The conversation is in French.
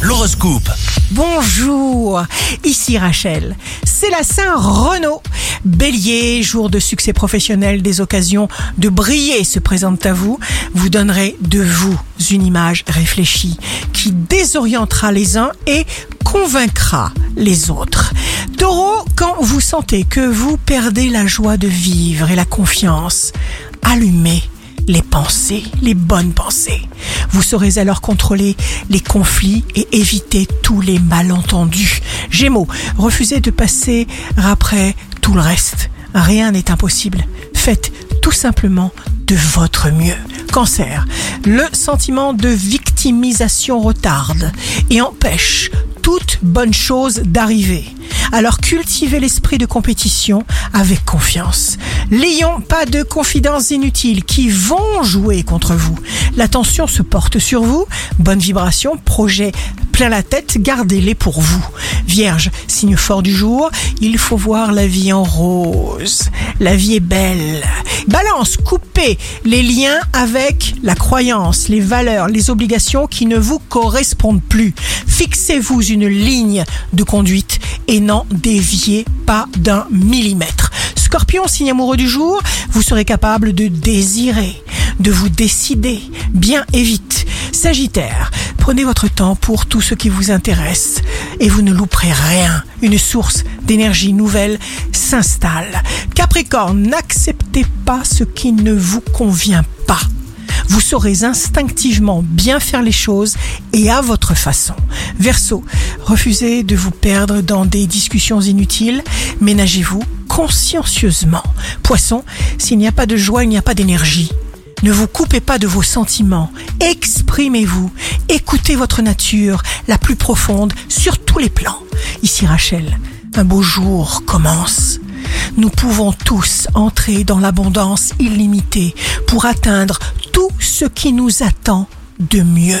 L'horoscope. Bonjour, ici Rachel. C'est la Saint-Renaud. Bélier, jour de succès professionnel, des occasions de briller se présentent à vous. Vous donnerez de vous une image réfléchie qui désorientera les uns et convaincra les autres. Taureau, quand vous sentez que vous perdez la joie de vivre et la confiance, allumez les pensées, les bonnes pensées. Vous saurez alors contrôler les conflits et éviter tous les malentendus. Gémeaux, refusez de passer après tout le reste. Rien n'est impossible. Faites tout simplement de votre mieux. Cancer, le sentiment de victimisation retarde et empêche toute bonne chose d'arriver. Alors cultivez l'esprit de compétition avec confiance. Lion, pas de confidences inutiles qui vont jouer contre vous. L'attention se porte sur vous. Bonne vibration, projet plein la tête, gardez-les pour vous. Vierge, signe fort du jour, il faut voir la vie en rose. La vie est belle. Balance, coupez les liens avec la croyance, les valeurs, les obligations qui ne vous correspondent plus. Fixez-vous une ligne de conduite et n'en déviez pas d'un millimètre. Scorpion, signe amoureux du jour, vous serez capable de désirer, de vous décider bien et vite. Sagittaire, prenez votre temps pour tout ce qui vous intéresse et vous ne louperez rien. Une source d'énergie nouvelle s'installe. Capricorne, n'acceptez pas ce qui ne vous convient pas. Vous saurez instinctivement bien faire les choses et à votre façon. Verseau, refusez de vous perdre dans des discussions inutiles, ménagez-vous consciencieusement. Poisson, s'il n'y a pas de joie, il n'y a pas d'énergie. Ne vous coupez pas de vos sentiments, exprimez-vous, écoutez votre nature la plus profonde sur tous les plans. Ici Rachel, un beau jour commence. Nous pouvons tous entrer dans l'abondance illimitée pour atteindre tout ce qui nous attend de mieux.